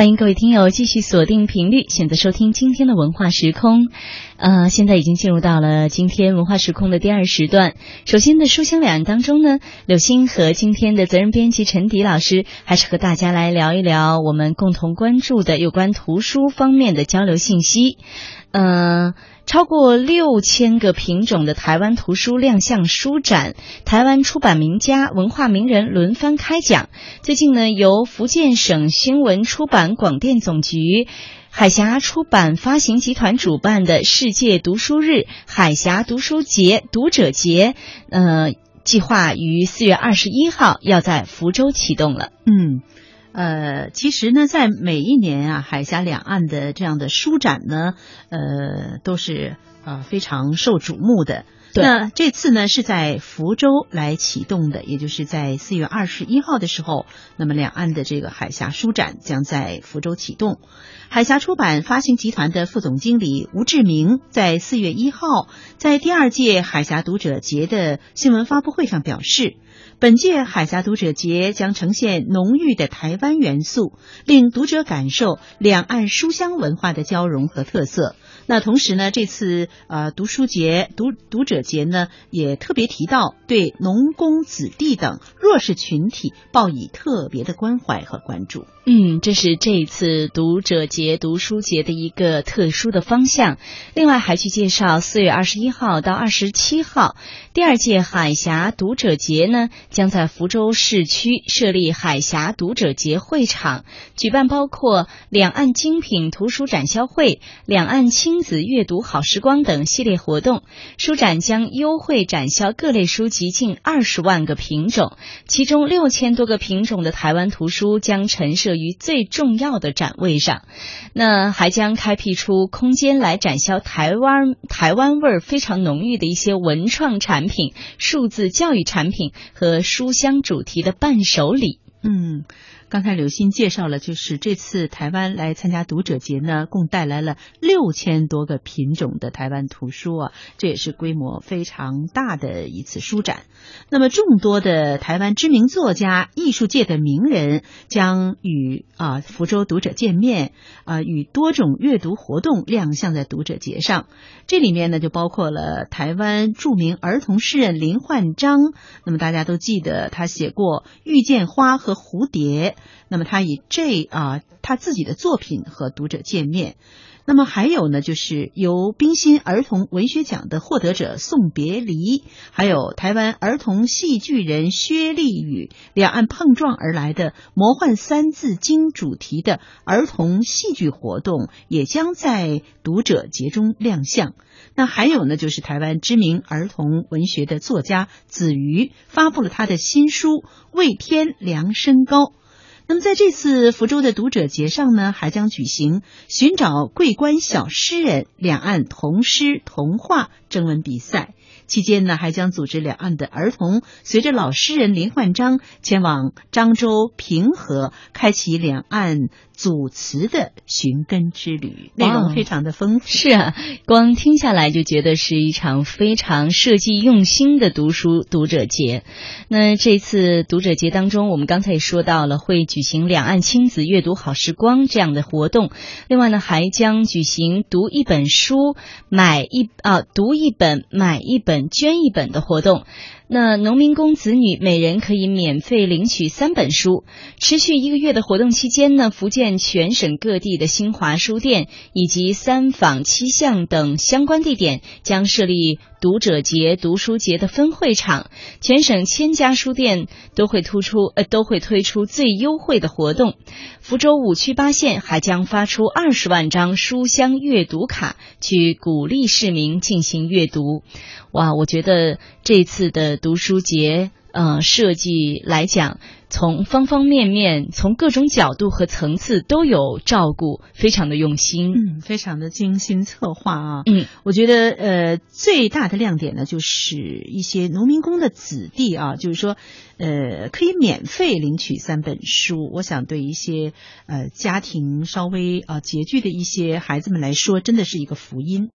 欢迎各位听友继续锁定频率，选择收听今天的文化时空。呃，现在已经进入到了今天文化时空的第二时段。首先的书香两岸当中呢，柳鑫和今天的责任编辑陈迪老师，还是和大家来聊一聊我们共同关注的有关图书方面的交流信息。呃，超过六千个品种的台湾图书亮相书展，台湾出版名家、文化名人轮番开讲。最近呢，由福建省新闻出版广电总局、海峡出版发行集团主办的世界读书日海峡读书节读者节，呃，计划于四月二十一号要在福州启动了。嗯。呃，其实呢，在每一年啊，海峡两岸的这样的书展呢，呃，都是呃非常受瞩目的。那这次呢，是在福州来启动的，也就是在四月二十一号的时候，那么两岸的这个海峡书展将在福州启动。海峡出版发行集团的副总经理吴志明在四月一号在第二届海峡读者节的新闻发布会上表示。本届海峡读者节将呈现浓郁的台湾元素，令读者感受两岸书香文化的交融和特色。那同时呢，这次呃读书节读读者节呢，也特别提到对农工子弟等弱势群体报以特别的关怀和关注。嗯，这是这一次读者节读书节的一个特殊的方向。另外还去介绍四月二十一号到二十七号第二届海峡读者节呢。将在福州市区设立海峡读者节会场，举办包括两岸精品图书展销会、两岸青子阅读好时光等系列活动。书展将优惠展销各类书籍近二十万个品种，其中六千多个品种的台湾图书将陈设于最重要的展位上。那还将开辟出空间来展销台湾台湾味非常浓郁的一些文创产品、数字教育产品和。书香主题的伴手礼，嗯。刚才刘鑫介绍了，就是这次台湾来参加读者节呢，共带来了六千多个品种的台湾图书啊，这也是规模非常大的一次书展。那么，众多的台湾知名作家、艺术界的名人将与啊福州读者见面啊，与多种阅读活动亮相在读者节上。这里面呢，就包括了台湾著名儿童诗人林焕章。那么大家都记得，他写过《遇见花》和《蝴蝶》。那么他以这啊他自己的作品和读者见面，那么还有呢，就是由冰心儿童文学奖的获得者送别离，还有台湾儿童戏剧人薛丽宇两岸碰撞而来的魔幻三字经主题的儿童戏剧活动，也将在读者节中亮相。那还有呢，就是台湾知名儿童文学的作家子瑜发布了他的新书《为天量身高》。那么在这次福州的读者节上呢，还将举行寻找桂冠小诗人两岸同诗同画征文比赛。期间呢，还将组织两岸的儿童随着老诗人林焕章前往漳州平和，开启两岸组词的寻根之旅，内容非常的丰富。是啊，光听下来就觉得是一场非常设计用心的读书读者节。那这次读者节当中，我们刚才也说到了会举行两岸亲子阅读好时光这样的活动，另外呢，还将举行读一本书买一啊读一本买一本。捐一本的活动，那农民工子女每人可以免费领取三本书。持续一个月的活动期间呢，福建全省各地的新华书店以及三坊七巷等相关地点将设立读者节、读书节的分会场。全省千家书店都会突出呃都会推出最优惠的活动。福州五区八县还将发出二十万张书香阅读卡，去鼓励市民进行阅读。哇，我觉得这次的读书节，呃，设计来讲，从方方面面，从各种角度和层次都有照顾，非常的用心，嗯，非常的精心策划啊。嗯，我觉得，呃，最大的亮点呢，就是一些农民工的子弟啊，就是说，呃，可以免费领取三本书。我想，对一些呃家庭稍微啊拮据的一些孩子们来说，真的是一个福音。